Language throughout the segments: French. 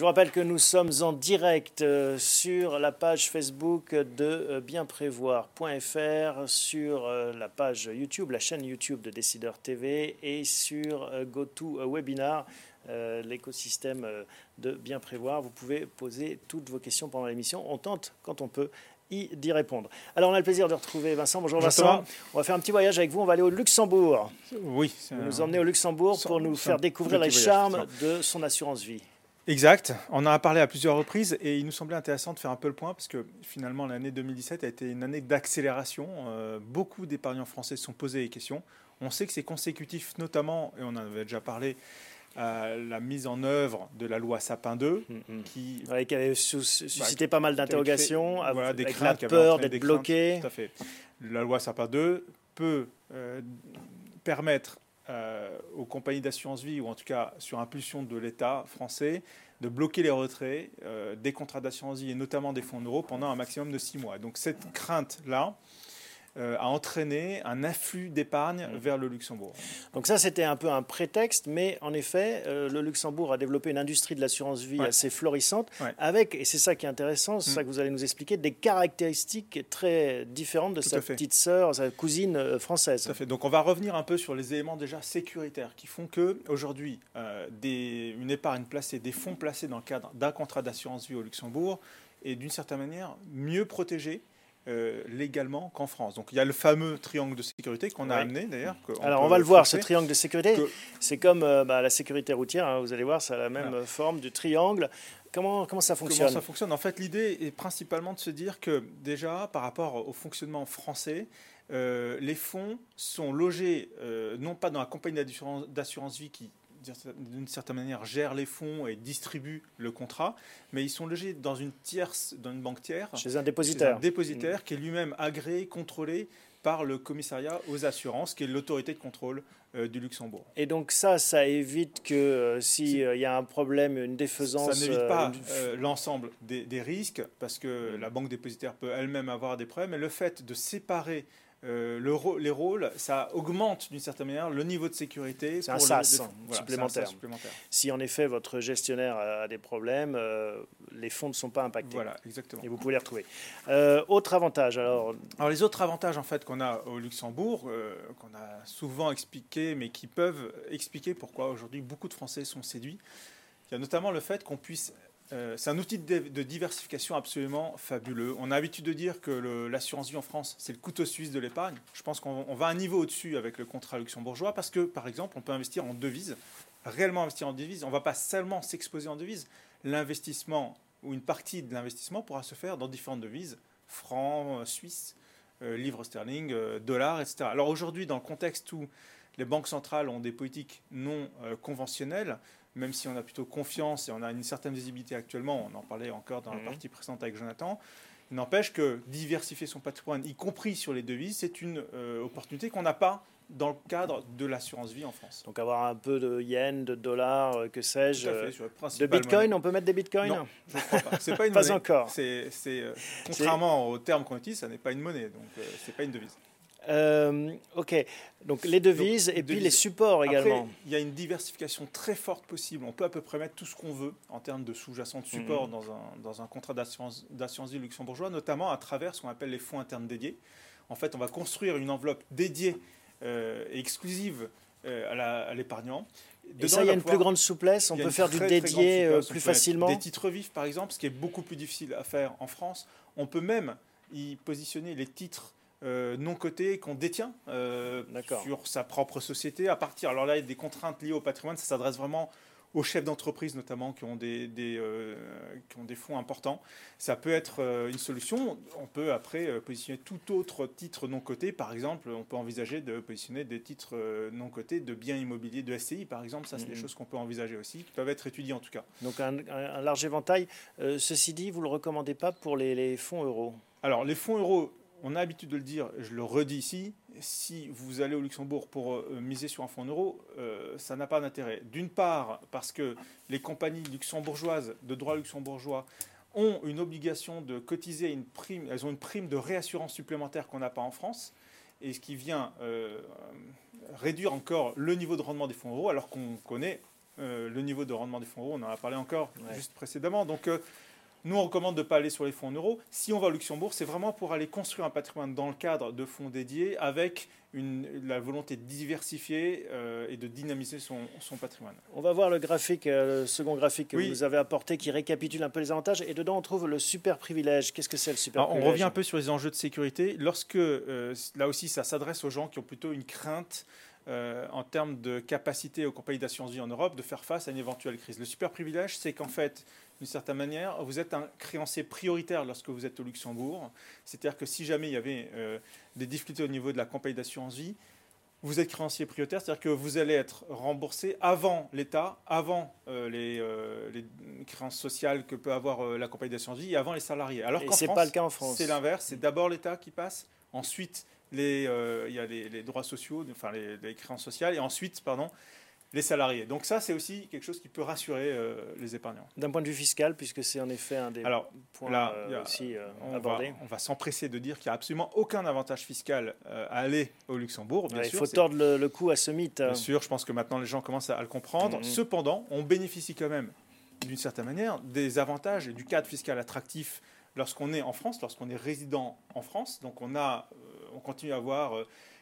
Je vous rappelle que nous sommes en direct euh, sur la page Facebook de euh, bienprévoir.fr, sur euh, la page YouTube, la chaîne YouTube de Décideur TV et sur GoToWebinar, l'écosystème de Bien Prévoir. Vous pouvez poser toutes vos questions pendant l'émission. On tente, quand on peut, d'y répondre. Alors, on a le plaisir de retrouver Vincent. Bonjour Vincent. On va faire un petit voyage avec vous. On va aller au Luxembourg. Oui. Vous nous emmenez au Luxembourg pour nous faire découvrir les charmes de son assurance vie. Exact. On en a parlé à plusieurs reprises et il nous semblait intéressant de faire un peu le point parce que finalement l'année 2017 a été une année d'accélération. Euh, beaucoup d'épargnants français se sont posés des questions. On sait que c'est consécutif notamment, et on en avait déjà parlé, à la mise en œuvre de la loi Sapin 2, mm, mm. qui, avait suscité pas mal d'interrogations, avec la peur d'être bloqué. Tout à fait. La loi Sapin 2 peut euh, permettre euh, aux compagnies d'assurance vie, ou en tout cas sur impulsion de l'État français, de bloquer les retraits euh, des contrats d'assurance vie et notamment des fonds euros pendant un maximum de six mois. Donc cette crainte-là, a entraîné un afflux d'épargne mmh. vers le Luxembourg. Donc ça, c'était un peu un prétexte, mais en effet, euh, le Luxembourg a développé une industrie de l'assurance vie assez florissante, avec, et c'est ça qui est intéressant, c'est mmh. ça que vous allez nous expliquer, des caractéristiques très différentes de sa petite sœur, sa cousine euh, française. Tout à fait. Donc on va revenir un peu sur les éléments déjà sécuritaires qui font que aujourd'hui, une épargne placée, des fonds placés dans le cadre d'un contrat d'assurance vie au Luxembourg est d'une certaine manière mieux protégée euh, légalement qu'en France. Donc il y a le fameux triangle de sécurité qu'on a amené d'ailleurs. Alors on va le voir, ce triangle de sécurité. C'est comme euh, bah, la sécurité routière, hein, vous allez voir, ça a la même forme du triangle. Comment, comment ça fonctionne Comment ça fonctionne? En fait, l'idée est principalement de se dire que déjà, par rapport au fonctionnement français, euh, les fonds sont logés non pas dans la compagnie d'assurance vie qui d'une certaine manière, gère les fonds et distribue le contrat, mais ils sont logés dans une tierce, dans une banque tiers. Chez un dépositaire. un dépositaire qui est lui-même agréé, contrôlé par le commissariat aux assurances, qui est l'autorité de contrôle euh, du Luxembourg. Et donc ça, ça évite que euh, s'il euh, y a un problème, une défaisance... Ça n'évite pas l'ensemble des, des, risques, parce que la banque dépositaire peut elle-même avoir des problèmes, mais le fait de séparer euh, le, les rôles, ça augmente d'une certaine manière le niveau de sécurité. C'est un SAS supplémentaire. Si en effet votre gestionnaire a des problèmes, euh, les fonds ne sont pas impactés. Voilà, exactement. Et vous pouvez les retrouver. Euh, autre avantage alors Alors les autres avantages en fait qu'on a au Luxembourg, qu'on a souvent expliqué, mais qui peuvent expliquer pourquoi aujourd'hui beaucoup de Français sont séduits. Il y a notamment le fait qu'on puisse euh, c'est un outil de, diversification absolument fabuleux. On a l'habitude de dire que l'assurance vie en France, c'est le couteau suisse de l'épargne. Je pense qu'on va un niveau au-dessus avec le contrat luxembourgeois parce que, par exemple, on peut investir en devises, réellement investir en devises. On ne va pas seulement s'exposer en devises. L'investissement ou une partie de l'investissement pourra se faire dans différentes devises, francs, suisses, euh, livres sterling, euh, dollars, etc. Alors aujourd'hui, dans le contexte où les banques centrales ont des politiques non conventionnelles, même si on a plutôt confiance et on a une certaine visibilité actuellement, on en parlait encore dans la mhm. partie précédente avec Jonathan, il n'empêche que diversifier son patrimoine, y compris sur les devises, c'est une euh, opportunité qu'on n'a pas dans le cadre de l'assurance vie en France. Donc avoir un peu de yens, de dollars, euh, que sais-je, euh, de bitcoin, on peut mettre des bitcoins Non, je ne crois pas. C'est pas une pas monnaie. encore. C'est, contrairement au terme qu'on utilise, ça n'est pas une monnaie, donc c'est pas une devise. Euh, ok, donc les devises et puis les supports également. il y a une diversification très forte possible. On peut à peu près mettre tout ce qu'on veut en termes de sous-jacents de support mhm. dans, un, dans, un, contrat d'assurance vie luxembourgeois, notamment à travers ce qu'on appelle les fonds internes dédiés. En fait, on va construire une enveloppe dédiée euh, et exclusive euh, à l'épargnant. Et ça, il y a une plus grande souplesse, on peut faire du dédié plus facilement. Des titres vifs, par exemple, ce qui est beaucoup plus difficile à faire en France. On peut même y positionner les titres euh, non coté qu'on détient euh, sur sa propre société à partir. Alors là, il y a des contraintes liées au patrimoine, ça s'adresse vraiment aux chefs d'entreprise notamment qui ont des, euh, qui ont des fonds importants. Ça peut être une solution. On peut après positionner tout autre titre non coté. Par exemple, on peut envisager de positionner des titres non cotés de biens immobiliers de SCI, par exemple. Ça, c'est des mm-hmm. choses qu'on peut envisager aussi, qui peuvent être étudiées en tout cas. Donc un, large éventail. ceci dit, vous ne le recommandez pas pour les, les fonds euros? Alors, les fonds euros, on a l'habitude de le dire, je le redis ici, si vous allez au Luxembourg pour euh, miser sur un fonds euro, euh, ça n'a pas d'intérêt. D'une part, parce que les compagnies luxembourgeoises de droit luxembourgeois ont une obligation de cotiser une prime, elles ont une prime de réassurance supplémentaire qu'on n'a pas en France, et ce qui vient euh, réduire encore le niveau de rendement des fonds euros, alors qu'on connaît le niveau de rendement des fonds euros. On en a parlé encore juste précédemment. Donc, nous, on recommande de ne pas aller sur les fonds en euros. Si on va au Luxembourg, c'est vraiment pour aller construire un patrimoine dans le cadre de fonds dédiés avec une, la volonté de diversifier euh, et de dynamiser son, patrimoine. On va voir le graphique, euh, le second graphique que vous nous avez apporté qui récapitule un peu les avantages. Et dedans, on trouve le super privilège. Qu'est-ce que c'est le super privilège On revient un peu sur les enjeux de sécurité. Lorsque, euh, là aussi, ça s'adresse aux gens qui ont plutôt une crainte en termes de capacité aux compagnies d'assurance vie en Europe de faire face à une éventuelle crise. Le super privilège, c'est qu'en fait, d'une certaine manière, vous êtes un créancier prioritaire lorsque vous êtes au Luxembourg. C'est-à-dire que si jamais il y avait euh, des difficultés au niveau de la compagnie d'assurance vie, vous êtes créancier prioritaire, c'est-à-dire que vous allez être remboursé avant l'État, avant euh, euh, les, créances sociales que peut avoir la compagnie d'assurance vie et avant les salariés. Alors qu'en pas le cas en France. C'est l'inverse, c'est d'abord l'État qui passe, ensuite les, il y a les, droits sociaux, enfin les, les, créances sociales, et ensuite, pardon, les salariés. Donc ça, c'est aussi quelque chose qui peut rassurer euh, les épargnants. D'un point de vue fiscal, puisque c'est en effet un des Alors, points là, euh, aussi euh, on abordés. Va, on va s'empresser de dire qu'il n'y a absolument aucun avantage fiscal à aller au Luxembourg. Bien il faut tordre le, cou à ce mythe. Bien sûr, je pense que maintenant les gens commencent à, le comprendre. Mhm. Cependant, on bénéficie quand même, d'une certaine manière, des avantages et du cadre fiscal attractif lorsqu'on est en France, lorsqu'on est résident en France. Donc on, a, on continue à avoir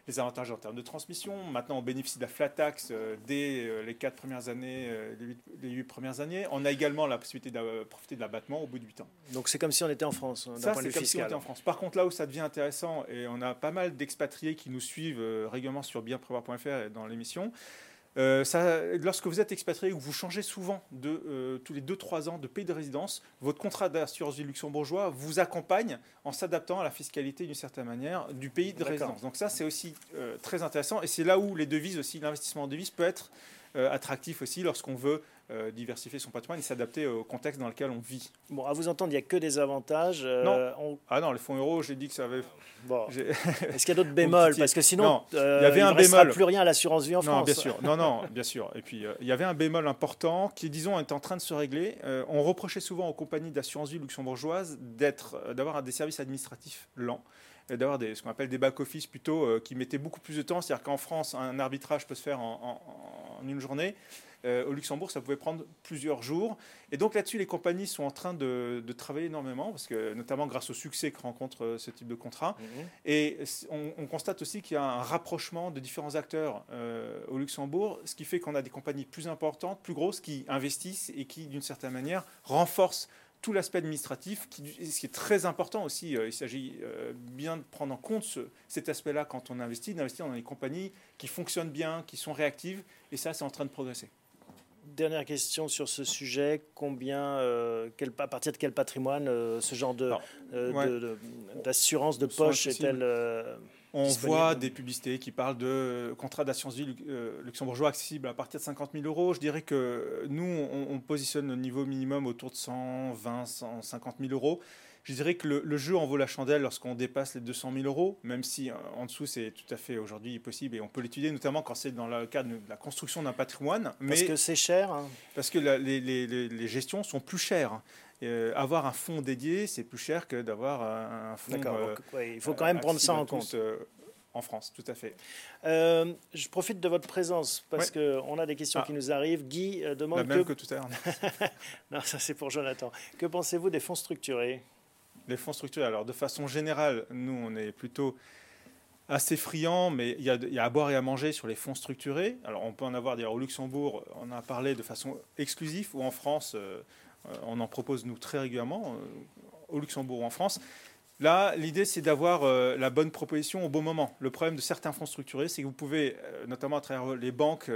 les avantages en termes de transmission. Maintenant, on bénéficie de la flat tax euh, dès euh, les quatre premières années, euh, les huit, premières années. On a également la possibilité de profiter de l'abattement au bout de huit ans. Donc c'est comme si on était en France, d'un point de vue comme Si on était en France. Par contre, là où ça devient intéressant, et on a pas mal d'expatriés qui nous suivent régulièrement sur bienprévoir.fr dans l'émission, euh, ça, lorsque vous êtes expatrié ou vous changez souvent de euh, tous les 2-3 ans de pays de résidence, votre contrat d'assurance vie luxembourgeois vous accompagne en s'adaptant à la fiscalité d'une certaine manière du pays de résidence. Donc ça, c'est aussi euh, très intéressant et c'est là où les devises aussi, l'investissement en devises peut être attractif aussi lorsqu'on veut euh, diversifier son patrimoine et s'adapter au contexte dans lequel on vit. Bon, à vous entendre, il n'y a que des avantages. Euh, non. Ah non, les fonds euros, j'ai dit que ça avait. Bon. Est-ce qu'il y a d'autres bémols Parce que sinon, euh, il y avait un bémol. plus rien à l'assurance vie en non, France. Bien sûr. Non, non, bien sûr. Et puis, il y avait un bémol important qui, disons, est en train de se régler. on reprochait souvent aux compagnies d'assurance vie luxembourgeoises d'être, d'avoir des services administratifs lents d'avoir ce qu'on appelle des back-office plutôt qui mettaient beaucoup plus de temps. C'est-à-dire qu'en France, un arbitrage peut se faire en, en une journée. Euh, au Luxembourg, ça pouvait prendre plusieurs jours. Et donc là-dessus, les compagnies sont en train de, travailler énormément, parce que notamment grâce au succès que rencontre euh, ce type de contrat. Mhm. Et on, constate aussi qu'il y a un rapprochement de différents acteurs euh, au Luxembourg, ce qui fait qu'on a des compagnies plus importantes, plus grosses, qui investissent et qui, d'une certaine manière, renforcent tout l'aspect administratif, qui, ce qui est très important aussi. il s'agit bien de prendre en compte cet aspect-là quand on investit, d'investir dans des compagnies qui fonctionnent bien, qui sont réactives, et ça, c'est en train de progresser dernière question sur ce sujet. Combien, euh, quel, à partir de quel patrimoine euh, ce genre de, euh, d'assurance de, poche est-elle On voit des publicités qui parlent de contrats d'assurance vie luxembourgeois accessibles à partir de 50 000 euros. Je dirais que nous, on, on positionne le niveau minimum autour de 120, 150 000 euros. Je dirais que le, jeu en vaut la chandelle lorsqu'on dépasse les 200 000 euros, même si euh, en dessous c'est tout à fait aujourd'hui possible et on peut l'étudier notamment quand c'est dans le cadre de la construction d'un patrimoine. Parce que c'est cher hein. Parce que les, gestions sont plus chères. Euh, avoir un fonds dédié, c'est plus cher que d'avoir un, fonds. D'accord, euh, il faut quand même prendre ça en compte. en France, tout à fait. je profite de votre présence parce qu'on a des questions ah. qui nous arrivent. Guy demande. La même que, que tout à l'heure. non, ça c'est pour Jonathan. Que pensez-vous des fonds structurés? Les fonds structurés, alors de façon générale, nous, on est plutôt assez friands, mais il y, a, à boire et à manger sur les fonds structurés. Alors on peut en avoir d'ailleurs au Luxembourg, on en a parlé de façon exclusive, ou en France, euh, on en propose nous très régulièrement, euh, au Luxembourg ou en France. Là, l'idée, c'est d'avoir euh, la bonne proposition au bon moment. Le problème de certains fonds structurés, c'est que vous pouvez, notamment à travers les banques,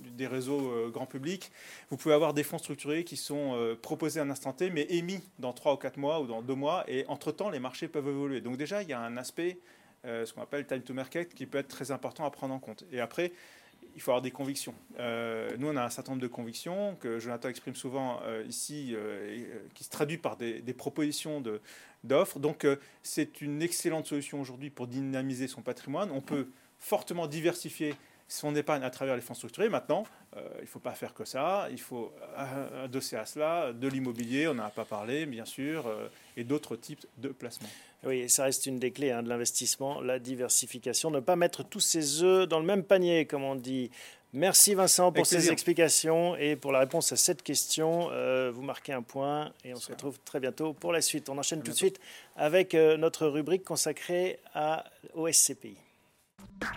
des réseaux euh, grand public, vous pouvez avoir des fonds structurés qui sont euh, proposés à un instant T, mais émis dans 3 ou 4 mois ou dans 2 mois, et entre-temps, les marchés peuvent évoluer. Donc déjà, il y a un aspect, euh, ce qu'on appelle time to market, qui peut être très important à prendre en compte. Et après, il faut avoir des convictions. nous, on a un certain nombre de convictions que Jonathan exprime souvent ici, qui se traduit par des, des propositions d'offres. Donc, c'est une excellente solution aujourd'hui pour dynamiser son patrimoine. On peut fortement diversifier son épargne à travers les fonds structurés. Maintenant, euh, il ne faut pas faire que ça. Il faut euh, adosser à cela de l'immobilier, on n'en a pas parlé, bien sûr, euh, et d'autres types de placements. Oui, ça reste une des clés hein, de l'investissement, la diversification. Ne pas mettre tous ses œufs dans le même panier, comme on dit. Merci Vincent pour ces explications et pour la réponse à cette question. Euh, vous marquez un point et on se retrouve très bientôt pour la suite. On enchaîne tout de suite avec notre rubrique consacrée à, au SCPI.